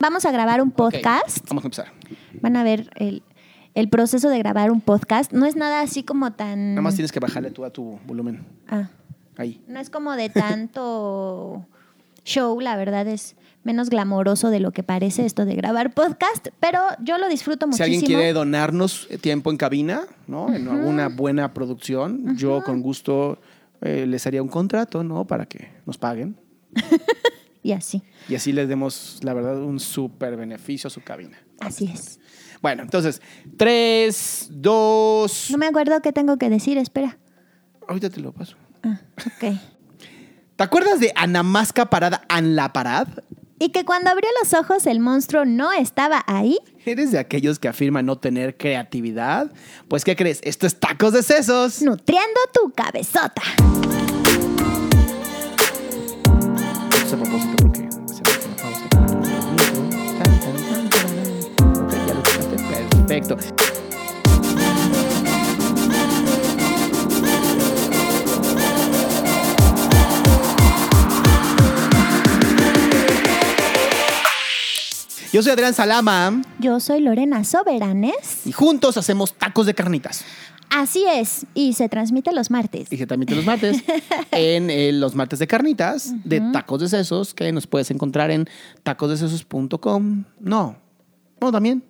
Vamos a grabar un podcast. Vamos a empezar. Van a ver el, el proceso de grabar un podcast. No es nada así como tan... Nada más tienes que bajarle tú a tu volumen. Ah, Ahí. no es como de tanto show, la verdad es menos glamoroso de lo que parece esto de grabar podcast, pero yo lo disfruto Si muchísimo. alguien quiere donarnos tiempo en cabina, ¿no? En alguna buena producción, yo con gusto eh, les haría un contrato, ¿no? Para que nos paguen. Y así, Y así les demos, la verdad, un súper beneficio a su cabina. así es. Bueno, entonces, tres, dos. No me acuerdo qué tengo que decir, espera. Ahorita te lo paso. Ah, ok. ¿Te acuerdas de Anamasca Parada en la Parad? Y que cuando abrió los ojos el monstruo no estaba ahí. ¿Eres de aquellos que afirman no tener creatividad? Pues, ¿qué crees? Esto es tacos de sesos. Nutriendo tu cabezota. Es a propósito porque hacemos una pausa. Ok, ya lo escuchaste. Perfecto. Yo soy Adrián Salama Yo soy Lorena Soberanes. y juntos hacemos tacos de carnitas. Así es, y se transmite los martes. Y que también los martes en eh, los martes de carnitas de tacos de sesos que nos puedes encontrar en tacosdesesos.com. No, no también.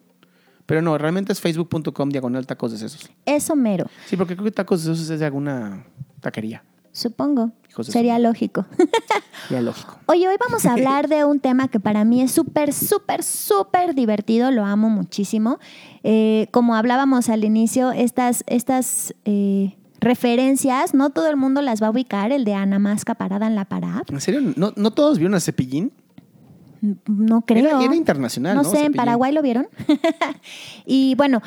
Pero no, realmente es facebook.com diagonal tacos de sesos. Eso mero, Sí, porque creo que tacos de sesos es de alguna taquería. Supongo. Sería lógico. Ya lógico. Oye, hoy vamos a hablar de un tema que para mí es súper, súper, súper divertido, lo amo muchísimo. Eh, como hablábamos al inicio, estas, estas eh, referencias, no todo el mundo las va a ubicar, el de Ana Masca parada en la parada. ¿En serio? ¿No, no todos vieron a Cepillín? No creo. Era, era internacional, ¿no? No sé, en. Paraguay lo vieron. y bueno,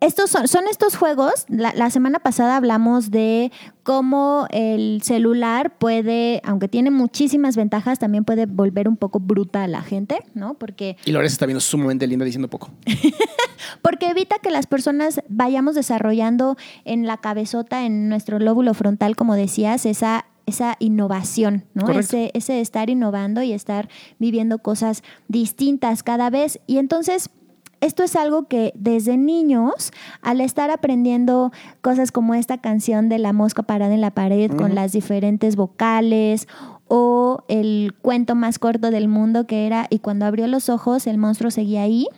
estos son, son estos juegos. La, la semana pasada hablamos de cómo el celular puede, aunque tiene muchísimas ventajas, también puede volver un poco bruta a la gente, ¿no? Porque, Y Lores está viendo sumamente linda diciendo poco. porque evita que las personas vayamos desarrollando en la cabezota, en nuestro lóbulo frontal, como decías, esa esa innovación, ¿no? Ese, ese estar innovando y estar viviendo cosas distintas cada vez. Y entonces, esto es algo que desde niños, al estar aprendiendo cosas como esta canción de la mosca parada en la pared con las diferentes vocales o el cuento más corto del mundo que era y cuando abrió los ojos el monstruo seguía ahí.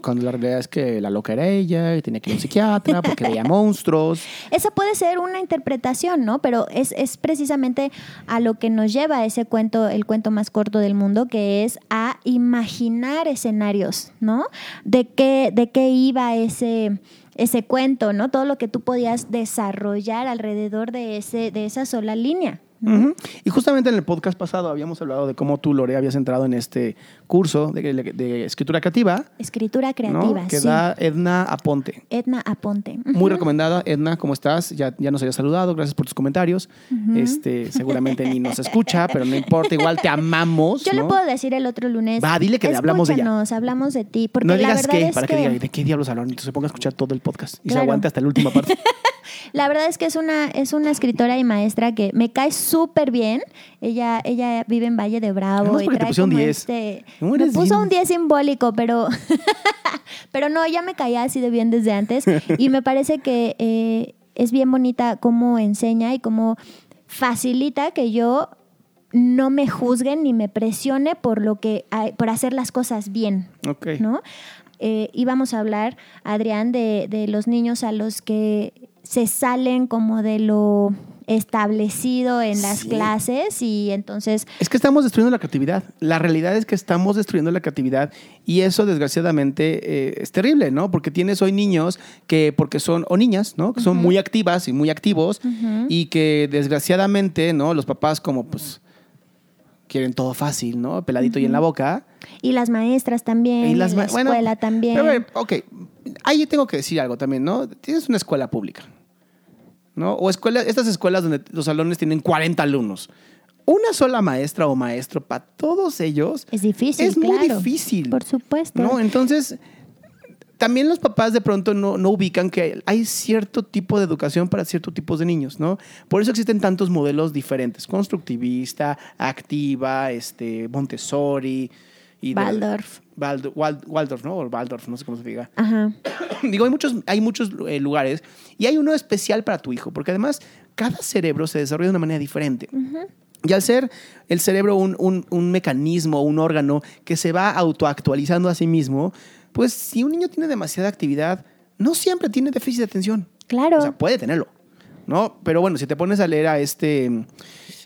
Cuando la realidad es que la loca era ella y tenía que ir a un psiquiatra porque veía monstruos. Esa puede ser una interpretación, ¿no? Pero es, es precisamente a lo que nos lleva ese cuento, el cuento más corto del mundo, que es a imaginar escenarios, ¿no? De qué, de qué iba ese, ese cuento, ¿no? Todo lo que tú podías desarrollar alrededor de, ese, de esa sola línea. Ujú. Y justamente en el podcast pasado habíamos hablado de cómo tú, Lore, habías entrado en este curso de, de escritura creativa, Escritura ¿no? creativa, que sí. da Edna Aponte. Edna Aponte. Muy recomendada. Edna, ¿cómo estás? Ya, ya nos habías saludado. Gracias por tus comentarios. este, seguramente ni nos escucha, pero no importa. Igual te amamos. Yo le ¿no? puedo decir el otro lunes. Va, dile que le hablamos de ella. Hablamos de ti. Porque no la digas verdad qué, es para que, que diga de qué diablos hablaron. Entonces se ponga a escuchar todo el podcast y se aguante hasta la última parte. La verdad es que es una, es una escritora y maestra que me cae súper bien. Ella, ella vive en Valle de Bravo y trae pusieron como 10. este. ¿Cómo Me puso bien? un 10 simbólico, pero. pero no, ya me caía así de bien desde antes. Y me parece que eh, es bien bonita cómo enseña y cómo facilita que yo no me juzguen ni me presione por lo que hay- por hacer las cosas bien. ok. ¿no? Eh, íbamos a hablar, Adrián, de, de los niños a los que se salen como de lo establecido en las Sí. clases y entonces Es que estamos destruyendo la creatividad. La realidad es que estamos destruyendo la creatividad y eso desgraciadamente eh, es terrible, ¿no? Porque tienes hoy niños que, porque son, o niñas, ¿no? Que son muy activas y muy activos y que desgraciadamente, ¿no? Los papás como pues quieren todo fácil, ¿no? Peladito y en la boca. y las maestras también, Y las y la bueno, escuela también. Pero, ok, ahí tengo que decir algo también, ¿no? Tienes una escuela pública, ¿no? O escuela, estas escuelas donde los salones tienen 40 alumnos. Una sola maestra o maestro para todos ellos es difícil, es muy claro. difícil. Por supuesto. ¿no? Entonces, también los papás de pronto no, no ubican que hay cierto tipo de educación para ciertos tipos de niños, ¿no? Por eso existen tantos modelos diferentes, constructivista, activa, este, Montessori, y de- Waldorf. Wald- Wald- Waldorf, ¿no? O Waldorf, no sé cómo se diga. Ajá. Digo, hay muchos, hay muchos eh, lugares y hay uno especial para tu hijo, porque además cada cerebro se desarrolla de una manera diferente. Y al ser el cerebro un, un- un mecanismo, un órgano que se va autoactualizando a sí mismo, pues si un niño tiene demasiada actividad, no siempre tiene déficit de atención. Claro. O sea, puede tenerlo, ¿no? Pero bueno, si te pones a leer a este...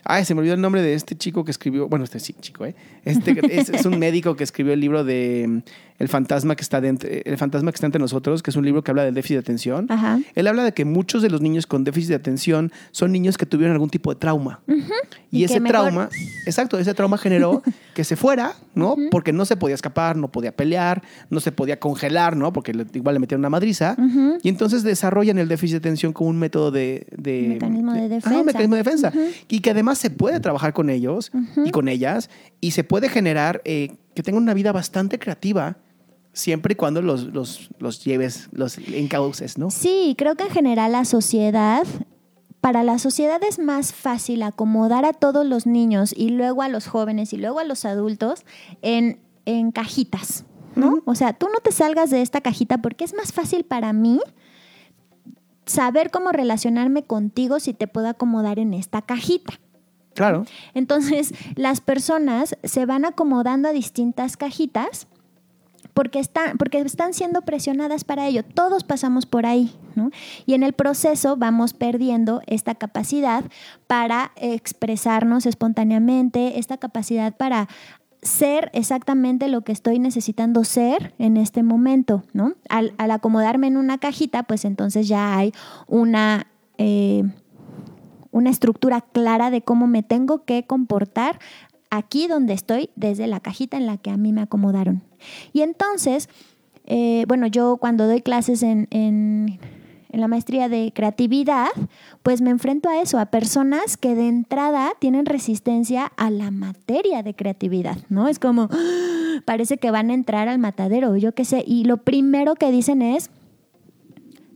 Ay, se me olvidó el nombre de este chico que escribió... Bueno, este sí, chico, ¿eh? Este es, es un médico que escribió el libro de mm, El fantasma que está dentro, El fantasma que está entre nosotros, que es un libro que habla del déficit de atención. Ajá. Él habla de que muchos de los niños con déficit de atención son niños que tuvieron algún tipo de trauma. Y, Y ese trauma, exacto, ese trauma generó que se fuera, ¿no? Porque no se podía escapar, no podía pelear, no se podía congelar, ¿no? Porque igual le metieron una madriza. Y entonces desarrollan el déficit de atención como un método de... de Mecanismo de Ajá, un defensa. mecanismo de defensa. Y que además se puede trabajar con ellos y con ellas y se puede generar eh, que tengan una vida bastante creativa siempre y cuando los, los, los lleves, los encauces, ¿no? Sí, creo que en general la sociedad, para la sociedad es más fácil acomodar a todos los niños y luego a los jóvenes y luego a los adultos en, en cajitas, ¿no? O sea, tú no te salgas de esta cajita porque es más fácil para mí saber cómo relacionarme contigo si te puedo acomodar en esta cajita. Claro. Entonces, las personas se van acomodando a distintas cajitas porque están, porque están siendo presionadas para ello. Todos pasamos por ahí, ¿no? Y en el proceso vamos perdiendo esta capacidad para expresarnos espontáneamente, esta capacidad para ser exactamente lo que estoy necesitando ser en este momento, ¿no? Al, acomodarme en una cajita, pues entonces ya hay una... eh, una estructura clara de cómo me tengo que comportar aquí donde estoy desde la cajita en la que a mí me acomodaron. Y entonces, eh, bueno, yo cuando doy clases en, en- la maestría de creatividad, pues me enfrento a eso, a personas que de entrada tienen resistencia a la materia de creatividad, ¿no? Es como, ¡ah! parece que van a entrar al matadero, yo qué sé, y lo primero que dicen es,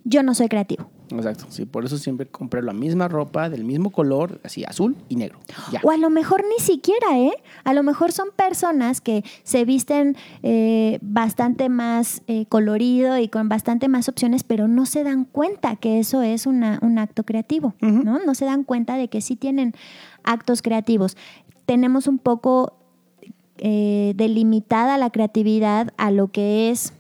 yo no soy creativo. Exacto. Sí, por eso siempre compré la misma ropa del mismo color, así azul y negro. Ya. O a lo mejor ni siquiera, ¿eh? A lo mejor son personas que se visten eh, bastante más eh, colorido y con bastante más opciones, pero no se dan cuenta que eso es una- un acto creativo. ¿no? No se dan cuenta de que sí tienen actos creativos. Tenemos un poco eh, delimitada la creatividad a lo que es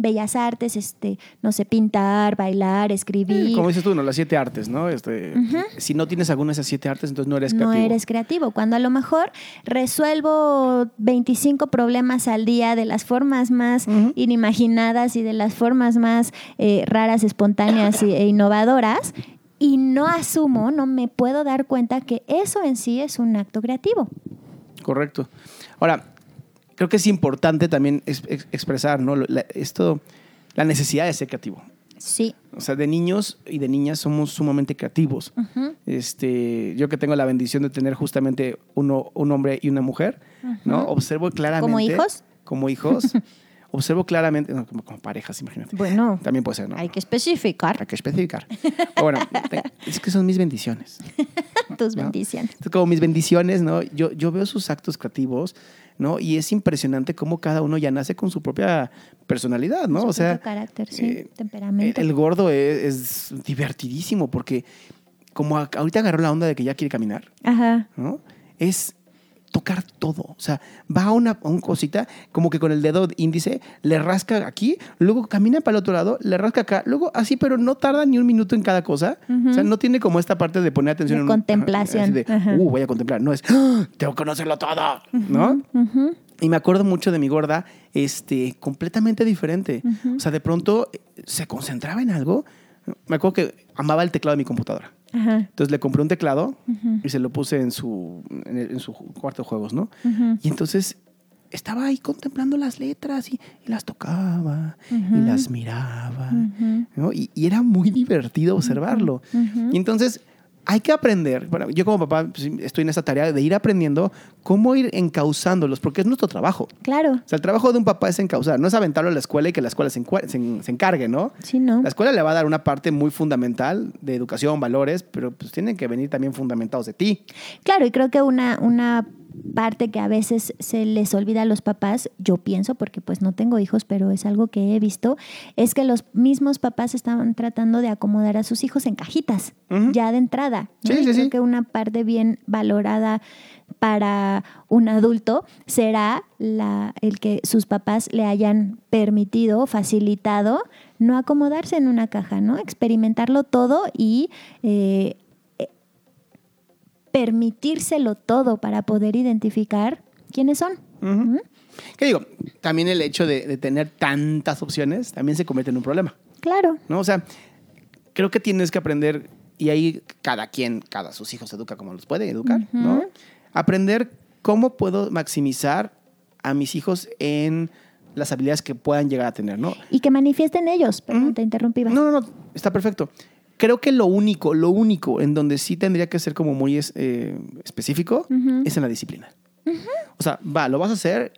bellas artes, este, no sé, pintar, bailar, escribir. Eh, Como dices tú, ¿no? las siete artes, ¿no? Este, Si no tienes alguna de esas siete artes, entonces no eres no creativo. eres creativo. Cuando a lo mejor resuelvo 25 problemas al día de las formas más inimaginadas y de las formas más eh, raras, espontáneas e innovadoras, y no asumo, no me puedo dar cuenta que eso en sí es un acto creativo. Correcto. Ahora, creo que es importante también es- ex- expresar, ¿no? La- esto, la necesidad de ser creativo. Sí. O sea, de niños y de niñas somos sumamente creativos. Este, yo que tengo la bendición de tener justamente uno, un hombre y una mujer, ¿no? Observo claramente. ¿Como hijos? Como hijos. observo claramente, no, como, como parejas, imagínate. Bueno, También puede ser, ¿no? hay que especificar Hay que especificar. Pero bueno, es que son mis bendiciones. tus ¿no? bendiciones. Entonces, como mis bendiciones, ¿no? Yo, yo veo sus actos creativos, ¿no? Y es impresionante cómo cada uno ya nace con su propia personalidad, ¿no? Su o sea, propio carácter, sí, eh, temperamento. el, gordo es, es divertidísimo porque como ahorita agarró la onda de que ya quiere caminar, Ajá. ¿no? Es tocar todo. O sea, va a una, a un cosita, como que con el dedo índice, le rasca aquí, luego camina para el otro lado, le rasca acá, luego así, pero no tarda ni un minuto en cada cosa. O sea, no tiene como esta parte de poner atención De en un- contemplación. así de, uh, voy a contemplar. No es, "Ah, tengo que conocerlo todo, ¿no? Ujú. Y me acuerdo mucho de mi gorda, este, completamente diferente. O sea, de pronto eh, se concentraba en algo. Me acuerdo que amaba el teclado de mi computadora. Ajá. Entonces le compré un teclado y se lo puse en su, en, el- en su cuarto de juegos, ¿no? Y entonces estaba ahí contemplando las letras y, y las tocaba y las miraba. ¿no? Y, y era muy divertido observarlo. Y entonces hay que aprender, bueno, yo como papá pues, estoy en esa tarea de ir aprendiendo cómo ir encauzándolos, porque es nuestro trabajo. Claro. O sea, el trabajo de un papá es encauzar, no es aventarlo a la escuela y que la escuela se, se se encargue, ¿no? Sí, ¿no? La escuela le va a dar una parte muy fundamental de educación, valores, pero pues tienen que venir también fundamentados de ti. Claro, y creo que una, una parte que a veces se les olvida a los papás, yo pienso, porque pues no tengo hijos, pero es algo que he visto, es que los mismos papás estaban tratando de acomodar a sus hijos en cajitas, ya de entrada. Sí, Y sí, creo sí. que una parte bien valorada para un adulto será la, el que sus papás le hayan permitido, facilitado, no acomodarse en una caja, ¿no? Experimentarlo todo y eh, permitírselo todo para poder identificar quiénes son. Ujú. ¿Qué digo? También el hecho de, de tener tantas opciones también se convierte en un problema, Claro. ¿no? O sea, creo que tienes que aprender, y ahí cada quien, cada sus hijos educa como los puede educar, ¿no? Aprender cómo puedo maximizar a mis hijos en las habilidades que puedan llegar a tener, ¿no? Y que manifiesten ellos. Perdón, te interrumpí. No, no, no, está perfecto. Creo que lo único, lo único en donde sí tendría que ser como muy eh, específico es en la disciplina. O sea, va, lo vas a hacer,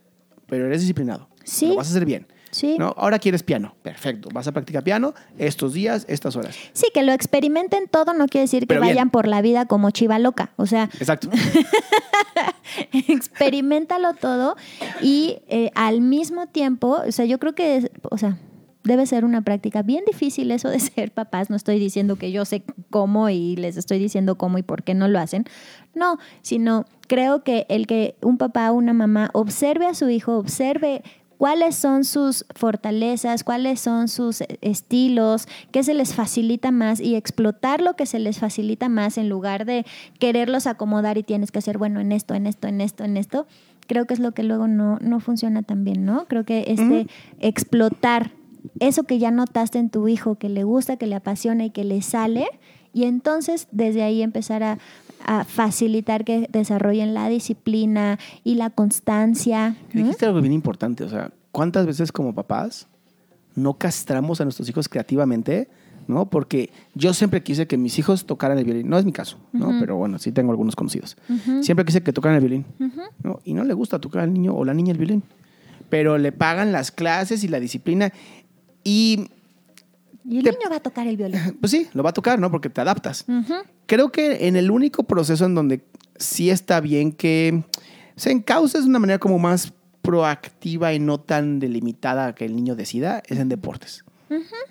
pero eres disciplinado. Sí. Lo vas a hacer bien. Sí. ¿no? Ahora quieres piano. Perfecto. Vas a practicar piano estos días, estas horas. Sí, que lo experimenten todo no quiere decir que bien. vayan por la vida como chiva loca. O sea, Exacto. experimentalo todo y eh, al mismo tiempo, o sea, yo creo que, o sea, debe ser una práctica bien difícil eso de ser papás. No estoy diciendo que yo sé cómo y les estoy diciendo cómo y por qué no lo hacen. No, sino creo que el que un papá o una mamá observe a su hijo, observe cuáles son sus fortalezas, cuáles son sus estilos, qué se les facilita más y explotar lo que se les facilita más en lugar de quererlos acomodar y tienes que hacer, bueno, en esto, en esto, en esto, en esto. Creo que es lo que luego no, no funciona tan bien, ¿no? Creo que este explotar eso que ya notaste en tu hijo, que le gusta, que le apasiona y que le sale, y entonces desde ahí empezar a, a facilitar que desarrollen la disciplina y la constancia. ¿no? Dijiste algo bien importante. O sea, ¿cuántas veces como papás no castramos a nuestros hijos creativamente? ¿no? Porque yo siempre quise que mis hijos tocaran el violín. No es mi caso, ¿no? Pero bueno, sí tengo algunos conocidos. Siempre quise que tocaran el violín. ¿no? Y no le gusta tocar al niño o la niña el violín. Pero le pagan las clases y la disciplina. Y, Y el Te- niño va a tocar el violín. pues sí, lo va a tocar, ¿no? Porque te adaptas. Creo que en el único proceso en donde sí está bien que se encauce de una manera como más proactiva y no tan delimitada que el niño decida es en deportes.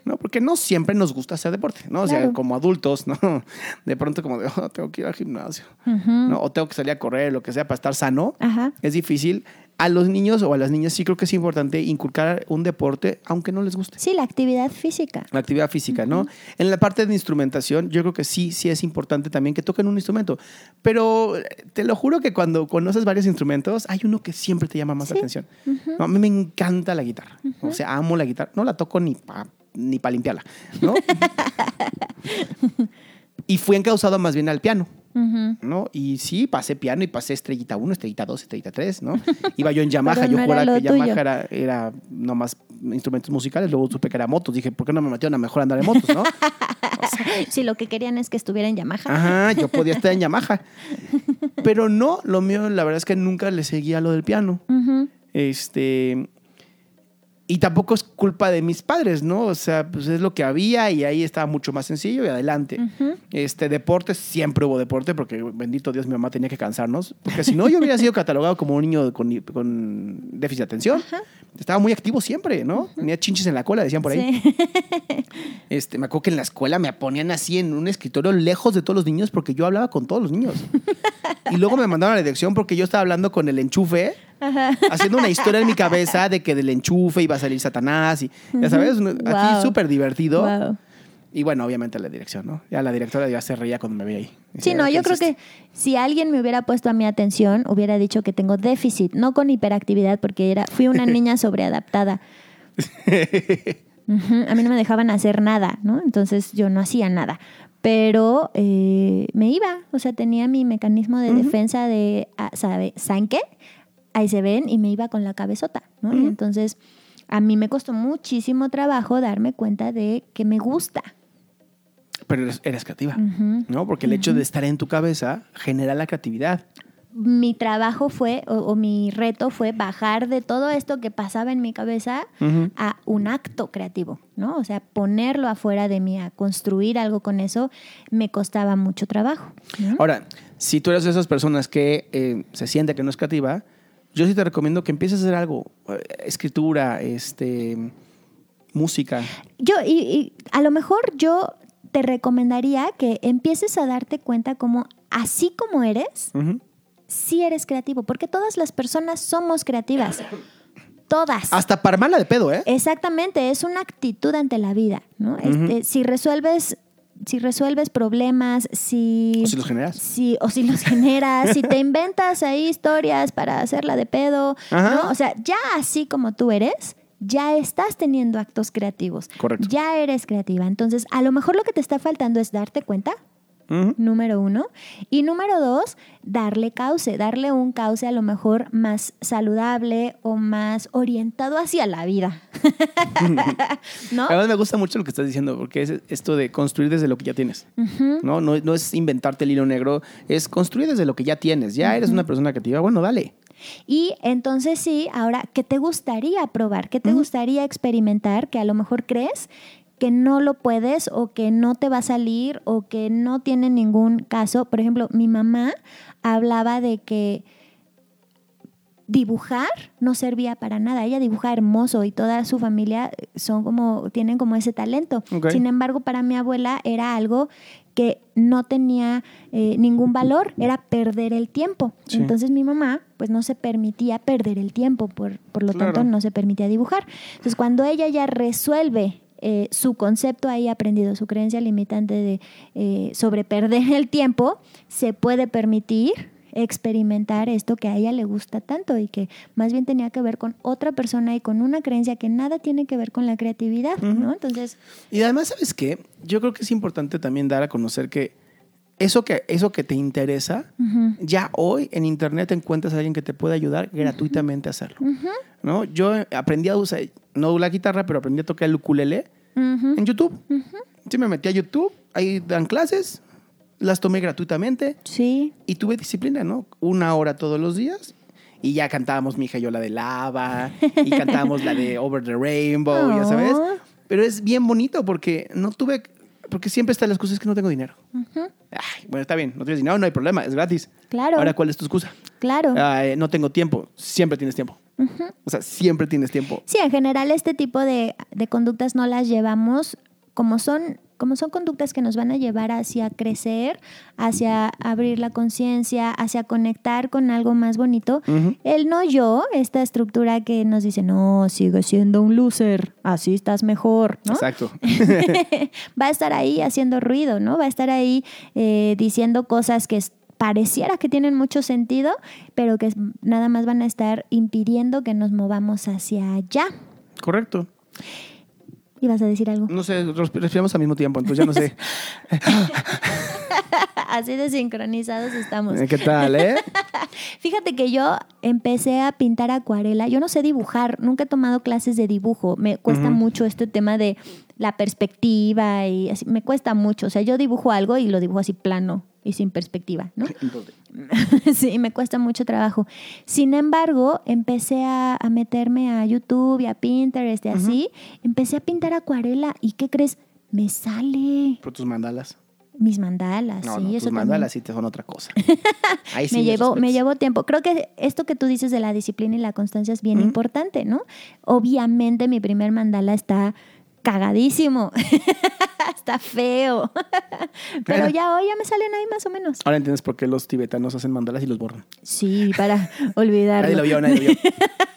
¿no? Porque no siempre nos gusta hacer deporte, ¿no? O sea, como adultos, ¿no? De pronto como de, oh, tengo que ir al gimnasio. ¿no? O tengo que salir a correr, lo que sea, para estar sano. Ajá. Es difícil. A los niños o a las niñas sí creo que es importante inculcar un deporte, aunque no les guste. Sí, la actividad física. La actividad física, ¿no? En la parte de instrumentación, yo creo que sí, sí es importante también que toquen un instrumento. Pero te lo juro que cuando conoces varios instrumentos, hay uno que siempre te llama más Sí. la atención. No, a mí me encanta la guitarra. O sea, amo la guitarra. No la toco ni para ni pa limpiarla, ¿no? y fui encausado más bien al piano. ¿No? Y sí, pasé piano y pasé estrellita 1, estrellita 2, estrellita 3, ¿no? Iba yo en Yamaha, yo no juraba que Yamaha era, era nomás instrumentos musicales, luego supe que era motos, dije, ¿por qué no me metieron a mejor andar en motos, no? Sí, lo que querían es que estuviera en Yamaha. Ajá, yo podía estar en Yamaha. Pero no, lo mío, la verdad es que nunca le seguía lo del piano. Este. Y tampoco es culpa de mis padres, ¿no? O sea, pues es lo que había y ahí estaba mucho más sencillo y adelante. Este, deporte, siempre hubo deporte, porque bendito Dios, mi mamá tenía que cansarnos. Porque si no, yo hubiera sido catalogado como un niño con, con déficit de atención. Estaba muy activo siempre, ¿no? Tenía chinches en la cola, decían por ahí. Sí. Este, me acuerdo que en la escuela me ponían así en un escritorio lejos de todos los niños porque yo hablaba con todos los niños. Y luego me mandaron a la dirección porque yo estaba hablando con el enchufe, Ajá. haciendo una historia en mi cabeza de que del enchufe iba a salir Satanás y, ya sabes, Wow. aquí súper divertido. Wow. Y bueno, obviamente la dirección, ¿no? Ya la directora ya se reía cuando me veía ahí. Sí, no, "¿Qué yo creo hiciste?". que si alguien me hubiera puesto a mi atención, hubiera dicho que tengo déficit, no con hiperactividad, porque era, fui una niña sobreadaptada. Ujú, A mí no me dejaban hacer nada, ¿no? Entonces yo no hacía nada. Pero eh, me iba, o sea, tenía mi mecanismo de defensa de, ah, ¿sabe? ¿saben qué? Ahí se ven y me iba con la cabezota, ¿no? Entonces a mí me costó muchísimo trabajo darme cuenta de que me gusta. Pero eres, eres creativa. ¿no? Porque el hecho de estar en tu cabeza genera la creatividad. mi trabajo fue, o, o mi reto fue bajar de todo esto que pasaba en mi cabeza a un acto creativo, ¿no? O sea, ponerlo afuera de mí, a construir algo con eso, me costaba mucho trabajo. Ahora, si tú eres de esas personas que eh, se siente que no es creativa, yo sí te recomiendo que empieces a hacer algo. eh, Escritura, este, música. Yo, y, y a lo mejor yo te recomendaría que empieces a darte cuenta como así como eres, Ujú. sí eres creativo, porque todas las personas somos creativas. Todas. Hasta para mala de pedo, ¿eh? Exactamente, es una actitud ante la vida, ¿no? Este, si resuelves, si resuelves problemas, si, O si los generas. si- o si los generas, si te inventas ahí historias para hacerla de pedo, Ajá. ¿no? O sea, ya así como tú eres, ya estás teniendo actos creativos. Correcto. Ya eres creativa. Entonces, a lo mejor lo que te está faltando es darte cuenta, Número uno. Y número dos, darle cauce, darle un cauce a lo mejor más saludable o más orientado hacia la vida. ¿No? Además me gusta mucho lo que estás diciendo, porque es esto de construir desde lo que ya tienes. ¿no? No, no es inventarte el hilo negro, es construir desde lo que ya tienes. Ya eres una persona creativa, bueno, dale. Y entonces sí, ahora, ¿qué te gustaría probar? ¿Qué te gustaría experimentar que a lo mejor crees que no lo puedes o que no te va a salir o que no tiene ningún caso? Por ejemplo, mi mamá hablaba de que dibujar no servía para nada. Ella dibuja hermoso y toda su familia son como tienen como ese talento. Sin embargo, para mi abuela era algo que no tenía eh, ningún valor, era perder el tiempo. Sí. Entonces mi mamá pues no se permitía perder el tiempo, por, por lo Claro. tanto no se permitía dibujar. Entonces cuando ella ya resuelve eh, su concepto ahí aprendido, su creencia limitante de eh, sobre perder el tiempo, se puede permitir experimentar esto que a ella le gusta tanto y que más bien tenía que ver con otra persona y con una creencia que nada tiene que ver con la creatividad, ¿no? Entonces, Y además, ¿sabes qué? Yo creo que es importante también dar a conocer que eso que, eso que te interesa, ya hoy en internet encuentras a alguien que te puede ayudar gratuitamente a hacerlo. ¿no? Yo aprendí a usar, no la guitarra, pero aprendí a tocar el ukulele en YouTube. Sí, me metí a YouTube, ahí dan clases, las tomé gratuitamente sí, y tuve disciplina, ¿no? Una hora todos los días. Y ya cantábamos mi hija y yo la de lava, y cantábamos la de Over the Rainbow, ya sabes. Pero es bien bonito porque no tuve, porque siempre están las cosas que no tengo dinero. Ay, bueno, está bien, no tienes dinero, no hay problema, es gratis. Claro. Ahora, ¿cuál es tu excusa? claro. No tengo tiempo, siempre tienes tiempo. O sea, siempre tienes tiempo. Sí, en general este tipo de, de conductas no las llevamos como son, como son conductas que nos van a llevar hacia crecer, hacia abrir la conciencia, hacia conectar con algo más bonito. El no yo, esta estructura que nos dice, no, sigue siendo un loser, así estás mejor, ¿no? Exacto. va a estar ahí haciendo ruido, ¿no? Va a estar ahí eh, diciendo cosas que pareciera que tienen mucho sentido, pero que nada más van a estar impidiendo que nos movamos hacia allá. Correcto. ¿Ibas a decir algo? No sé, resp- respiramos al mismo tiempo, entonces ya no sé. Así de sincronizados estamos. ¿Qué tal, eh? Fíjate que yo empecé a pintar acuarela. Yo no sé dibujar, nunca he tomado clases de dibujo. Me cuesta mucho este tema de la perspectiva y así. Me cuesta mucho. O sea, yo dibujo algo y lo dibujo así plano y sin perspectiva, ¿no? Sí, me cuesta mucho trabajo. Sin embargo, empecé a, a meterme a YouTube y a Pinterest y así. Empecé a pintar acuarela y ¿qué crees? Me sale por tus mandalas. mis mandalas. No, sí, no, eso tus mandalas sí te son otra cosa. Ahí sí me llevó, me llevó tiempo. Creo que esto que tú dices de la disciplina y la constancia es bien importante, ¿no? Obviamente mi primer mandala está cagadísimo. está feo. Pero ya hoy ya me salen ahí más o menos. Ahora entiendes por qué los tibetanos hacen mandalas y los borran. Sí, para Nadie olvidarlo. lo vio, nadie lo vio.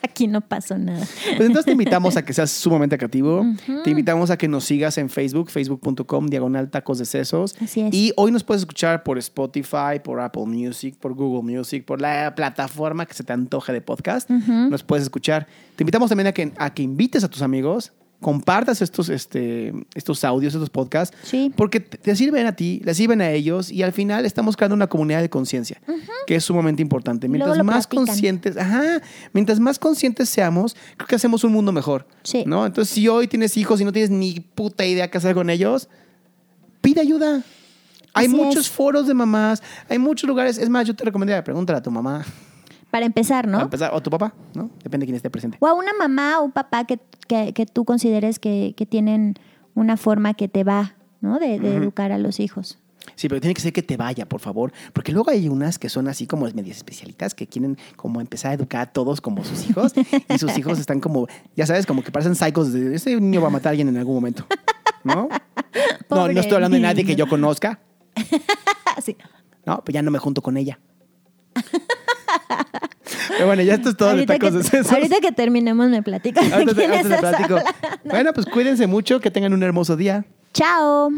Aquí no pasó nada. Pues entonces te invitamos a que seas sumamente creativo. Te invitamos a que nos sigas en Facebook, facebook.com, diagonal tacos de sesos. Así es. Y hoy nos puedes escuchar por Spotify, por Apple Music, por Google Music, por la plataforma que se te antoje de podcast. Nos puedes escuchar. Te invitamos también a que, a que invites a tus amigos, compartas estos, este, estos audios, estos podcasts, Sí. porque te sirven a ti, les sirven a ellos y al final estamos creando una comunidad de conciencia, que es sumamente importante. Mientras más platican. conscientes, ajá, mientras más conscientes seamos, creo que hacemos un mundo mejor. Sí. ¿no? Entonces, si hoy tienes hijos y no tienes ni puta idea qué hacer con ellos, pide ayuda. Hay Así muchos es. foros de mamás, hay muchos lugares. Es más, yo te recomendaría pregúntale a tu mamá. Para empezar, ¿no? Para empezar, o tu papá, ¿no? Depende de quién esté presente. O a una mamá o un papá que, que, que tú consideres que, que tienen una forma que te va, ¿no? De, de educar a los hijos. Sí, pero tiene que ser que te vaya, por favor. Porque luego hay unas que son así como medias especialitas que quieren como empezar a educar a todos como sus hijos. y sus hijos están como, ya sabes, como que parecen psicos de ese niño va a matar a alguien en algún momento. ¿No? No, no estoy hablando de nadie que yo conozca. sí. No, pues ya no me junto con ella. Pero bueno, ya esto es todo de ahorita, que, tacos de sesos. ahorita que terminemos me platicas. de Ahorita te- ahorita te platico. Bueno, pues cuídense mucho, que tengan un hermoso día. Chao.